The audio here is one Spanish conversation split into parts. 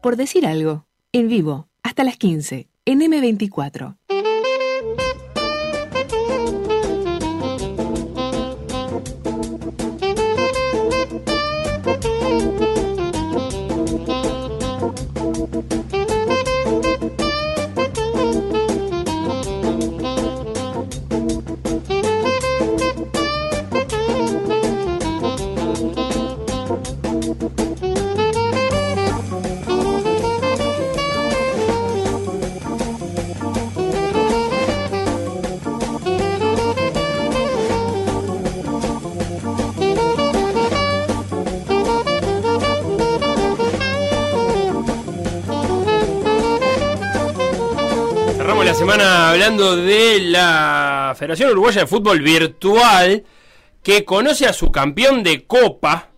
Por decir algo, en vivo, hasta las 15, en M24. Hablando de la Federación Uruguaya de Fútbol Virtual que conoce a su campeón de Copa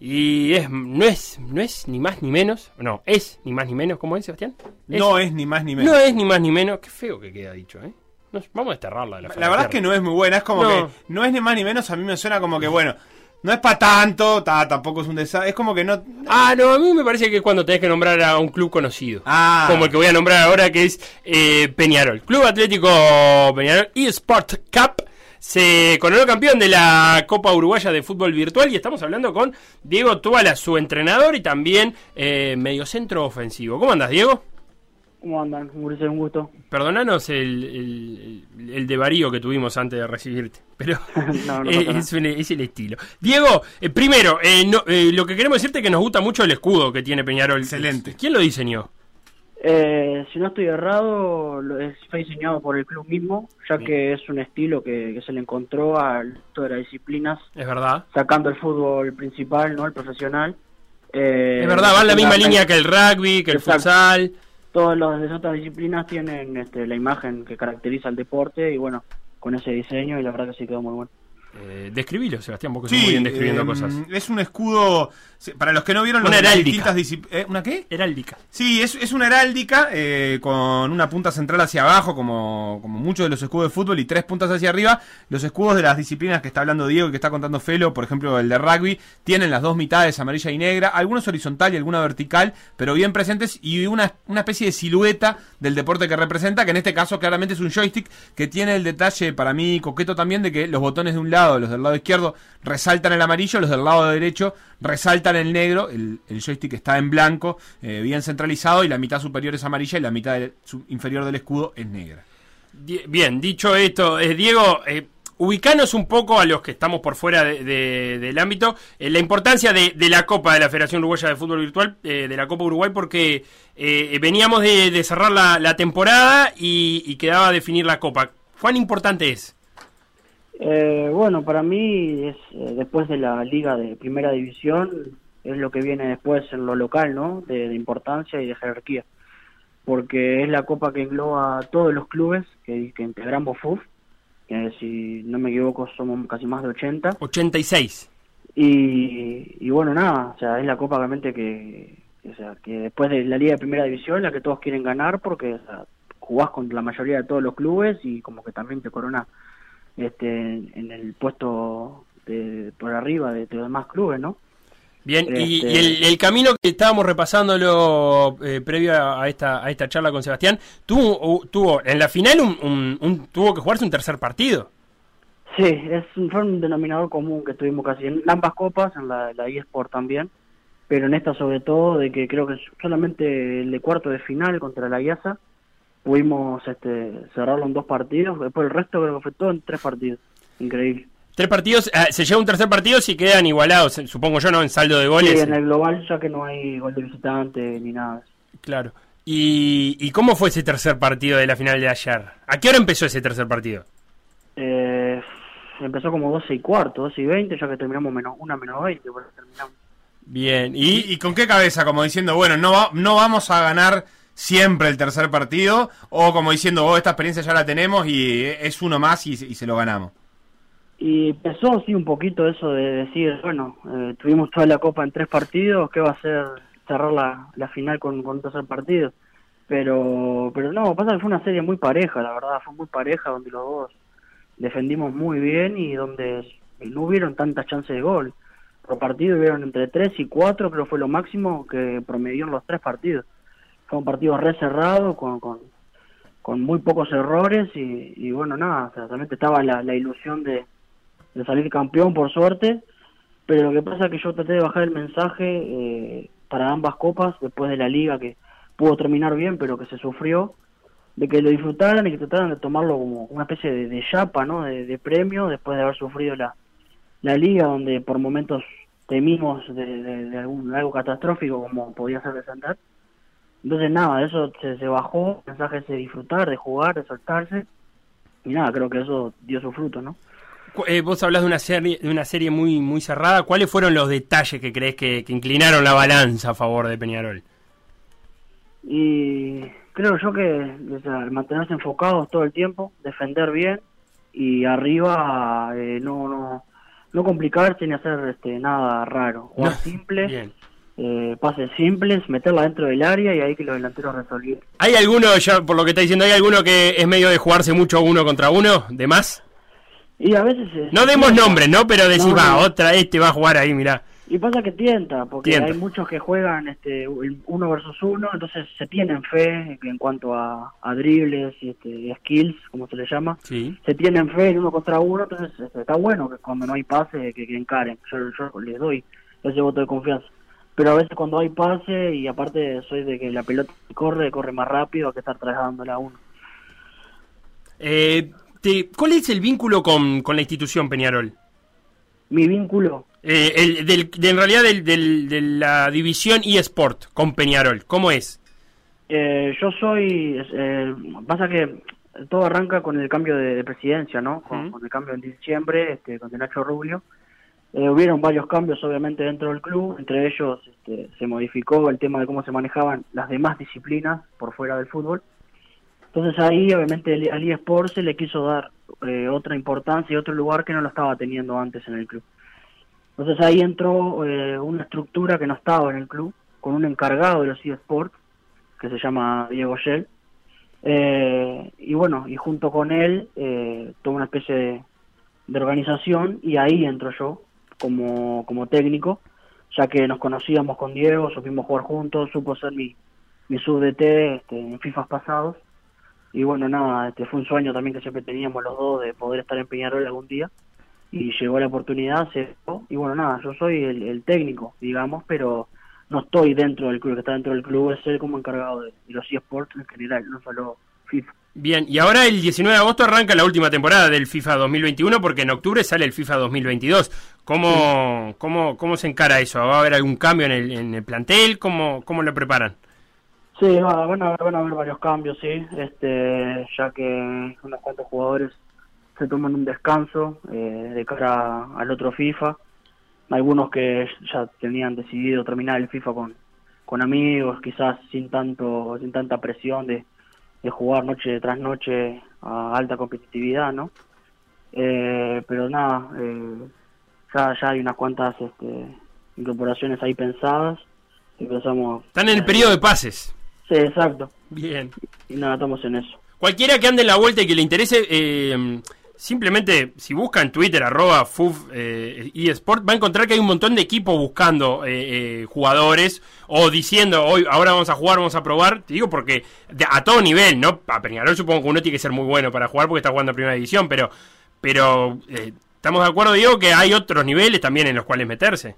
y es no es no es ni más ni menos, no, es ni más ni menos, ¿cómo es Sebastián? No es ni más ni menos. No es ni más ni menos, qué feo que queda dicho, ¿eh? No, vamos a desterrarla de la La verdad es que no es muy buena, es como No. que no es ni más ni menos, a mí me suena como que bueno, no es para tanto, ta- tampoco es un desastre, es como que no... Ah, no, a mí me parece que es cuando tenés que nombrar a un club conocido. Ah. Como el que voy a nombrar ahora, que es eh, Peñarol. Club Atlético Peñarol eSport Cup se coronó campeón de la Copa Uruguaya de Fútbol Virtual y estamos hablando con Diego Tuala, su entrenador y también eh, mediocentro ofensivo. ¿Cómo andas, Diego? ¿Cómo andan? Un gusto. Perdonanos el, el, el, el devarío que tuvimos antes de recibirte, pero No, no es, un- es el estilo. Diego, eh, primero, eh, no- eh, lo que queremos decirte es que nos gusta mucho el escudo que tiene Peñarol. Excelente. ¿Quién lo diseñó? Eh, si no estoy errado, lo- es- fue diseñado por el club mismo, ya que es un estilo que, que se le encontró resto de las disciplinas, Es verdad. sacando el fútbol principal, no el profesional. Eh, Es verdad, va en la misma la- línea que el rugby, que el Exacto. Futsal. Todas las otras disciplinas tienen este, la imagen que caracteriza al deporte y bueno, con ese diseño y la verdad que sí quedó muy bueno. Eh, describilo, Sebastián, porque soy muy bien describiendo eh, cosas. Es un escudo, sí, para los que no vieron Una las heráldica. distintas discip- ¿eh? ¿Una qué? Heráldica. Sí, es, es una heráldica eh, con una punta central hacia abajo, como, como muchos de los escudos de fútbol, y tres puntas hacia arriba. Los escudos de las disciplinas que está hablando Diego y que está contando Felo, por ejemplo el de rugby, tienen las dos mitades, amarilla y negra, algunos horizontal y alguna vertical, pero bien presentes, y una, una especie de silueta del deporte que representa, que en este caso claramente es un joystick que tiene el detalle para mí coqueto también de que los botones de un lado, los del lado izquierdo, resaltan el amarillo, los del lado derecho resaltan el negro, el, joystick está en blanco, eh, bien centralizado, y la mitad superior es amarilla y la mitad inferior del escudo es negra. Bien, dicho esto, eh, Diego, eh, ubicanos un poco a los que estamos por fuera de- de- del ámbito, la importancia de, la Copa de la Federación Uruguaya de Fútbol Virtual, de la Copa Uruguay, porque veníamos de, cerrar la, temporada y, y quedaba definir la Copa. ¿Cuán importante es? Eh, bueno, para mí es eh, después de la liga de primera división es lo que viene después en lo local, ¿no? De, de importancia y de jerarquía, porque es la copa que engloba a todos los clubes que, que integramos FUF, que si no me equivoco somos casi más de 80 86. y, y bueno nada, o sea es la copa realmente que, que, o sea, que después de la liga de primera división la que todos quieren ganar porque o sea, jugás con la mayoría de todos los clubes y como que también te corona este en el puesto de, por arriba de, de los demás clubes, ¿no? Bien, y, Este- y el, el camino que estábamos repasándolo eh, previo a esta, a esta charla con Sebastián, tuvo, tuvo en la final un, un- un- tuvo que jugarse un tercer partido. Sí, es un, fue un denominador común que tuvimos casi en ambas copas, en la, la eSport también, pero en esta sobre todo de que creo que solamente el de cuarto de final contra la IASA pudimos este, cerrarlo en dos partidos, después el resto creo que fue todo en tres partidos, increíble. Tres partidos, ah, se lleva un tercer partido si quedan igualados, eh, supongo yo, ¿no? En saldo de Sí, goles. en el global ya que no hay gol de visitante ni nada. Claro. ¿Y, ¿Y cómo fue ese tercer partido de la final de ayer? ¿A qué hora empezó ese tercer partido? Eh, empezó como 12 y cuarto, 12 y 20, ya que terminamos menos una menos 20, por eso terminamos. Bien, ¿Y, y, y con qué cabeza? Como diciendo, bueno, no, va- no vamos a ganar siempre el tercer partido, o como diciendo, oh, esta experiencia ya la tenemos y es uno más y, se lo ganamos. Y empezó sí un poquito eso de decir, bueno, eh, tuvimos toda la copa en tres partidos, ¿qué va a ser cerrar la, final con, con tercer partido? Pero, pero no, pasa que fue una serie muy pareja, la verdad, fue muy pareja donde los dos defendimos muy bien y donde no hubieron tantas chances de gol. por partido, hubieron entre 3 y 4, creo que fue lo máximo que promedió en los tres partidos. Fue un partido re cerrado, con, con, con muy pocos errores y, bueno, nada, o sea, realmente estaba la, la ilusión de, de salir campeón por suerte, pero lo que pasa es que yo traté de bajar el mensaje eh, para ambas copas después de la liga que pudo terminar bien, pero que se sufrió, de que lo disfrutaran y que trataran de tomarlo como una especie de, de chapa, ¿no? De, premio después de haber sufrido la, la liga, donde por momentos temimos de, de, de algún, algo catastrófico como podía ser descender. Entonces nada, eso se, se bajó, el mensaje es de disfrutar, de jugar, de soltarse, y nada, creo que eso dio su fruto, ¿no? Eh, vos hablas de una serie, de una serie muy, muy cerrada. ¿Cuáles fueron los detalles que crees que, que inclinaron la balanza a favor de Peñarol? Y creo yo que o sea, mantenerse enfocados todo el tiempo, defender bien y arriba eh, no, no no complicarse ni hacer este, nada raro, jugar No, simple, Bien. Eh, pases simples, meterla dentro del área y ahí que los delanteros resolvieran. ¿Hay alguno, ya por lo que está diciendo, hay alguno que es medio de jugarse mucho uno contra uno? ¿De más? Y a veces... No demos tienta. nombres, ¿no? Pero decís, No, va, no. otra, este va a jugar ahí, mirá. Y pasa que tienta, porque Tienta. hay muchos que juegan este uno versus uno, entonces se tienen fe en cuanto a, a dribles y este, skills, como se le llama. Sí. se tienen fe en uno contra uno, entonces este, está bueno que cuando no hay pase que, que encaren. Yo, yo les doy ese voto de confianza. Pero a veces cuando hay pase y aparte soy de que la pelota corre, corre más rápido que estar trasladándola a uno. Eh, te- ¿Cuál es el vínculo con, con la institución Peñarol? Mi vínculo, Eh, el, del, de- en realidad del, del- de la división eSport con Peñarol, ¿cómo es? eh, yo soy, eh, pasa que todo arranca con el cambio de, de presidencia, ¿no? Con, el cambio en diciembre, este, con Nacho Rubio. Eh, hubieron varios cambios, obviamente, dentro del club. Entre ellos este, se modificó el tema de cómo se manejaban las demás disciplinas por fuera del fútbol. Entonces ahí, obviamente, al eSport se le quiso dar eh, otra importancia y otro lugar que no lo estaba teniendo antes en el club. Entonces ahí entró eh, una estructura que no estaba en el club, con un encargado de los eSports, que se llama Diego Shell. Eh, y bueno, y junto con él, toda una especie de, de organización, y ahí entro yo como, como técnico, ya que nos conocíamos con Diego, supimos jugar juntos, supo ser mi, mi sub-DT este, en FIFAs pasados. Y bueno, nada, este fue un sueño también que siempre teníamos los dos de poder estar en Peñarol algún día. Y llegó la oportunidad, se. Y bueno, nada, yo soy el, el técnico, digamos, pero no estoy dentro del club, que está dentro del club es él como encargado de, de los eSports en general, no solo FIFA. Bien, y ahora el 19 de agosto arranca la última temporada del FIFA 2021 porque en octubre sale el FIFA 2022. ¿Cómo, cómo, cómo se encara eso? ¿Va a haber algún cambio en el, en el plantel? ¿Cómo, ¿Cómo lo preparan? Sí, va- van a, van a haber varios cambios, sí, este, ya que unos cuantos jugadores se toman un descanso eh, de cara al otro FIFA. Algunos que ya tenían decidido terminar el FIFA con, con amigos, quizás sin tanto sin tanta presión de, de jugar noche tras noche a alta competitividad, ¿no? Eh, pero nada, eh, ya, ya hay unas cuantas este, incorporaciones ahí pensadas. Empezamos. Están en el periodo de pases. Sí, exacto. Bien. Y nada, estamos en eso. Cualquiera que ande en la vuelta y que le interese, eh, simplemente si busca en Twitter, arroba FUF eh, eSport, va a encontrar que hay un montón de equipos buscando eh, eh, jugadores o diciendo, hoy ahora vamos a jugar, vamos a probar. Te digo porque de- a todo nivel, ¿no? A Peñarol supongo que uno tiene que ser muy bueno para jugar porque está jugando a primera división, pero, pero eh, estamos de acuerdo, Diego, que hay otros niveles también en los cuales meterse.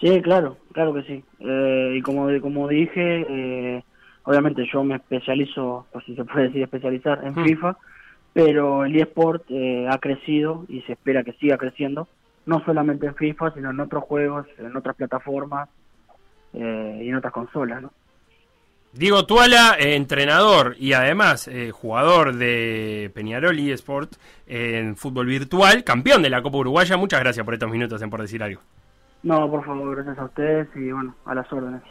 Sí, claro, claro que sí. Eh, y como, como dije, eh, obviamente yo me especializo, por si se puede decir especializar, en Mm. FIFA, pero el eSport eh, ha crecido y se espera que siga creciendo, no solamente en FIFA, sino en otros juegos, en otras plataformas eh, y en otras consolas, ¿no? Diego Tuala, eh, entrenador y además eh, jugador de Peñarol y Sport en fútbol virtual, campeón de la Copa Uruguaya. Muchas gracias por estos minutos en Por Decir Algo. No, por favor, gracias a ustedes y bueno, a las órdenes.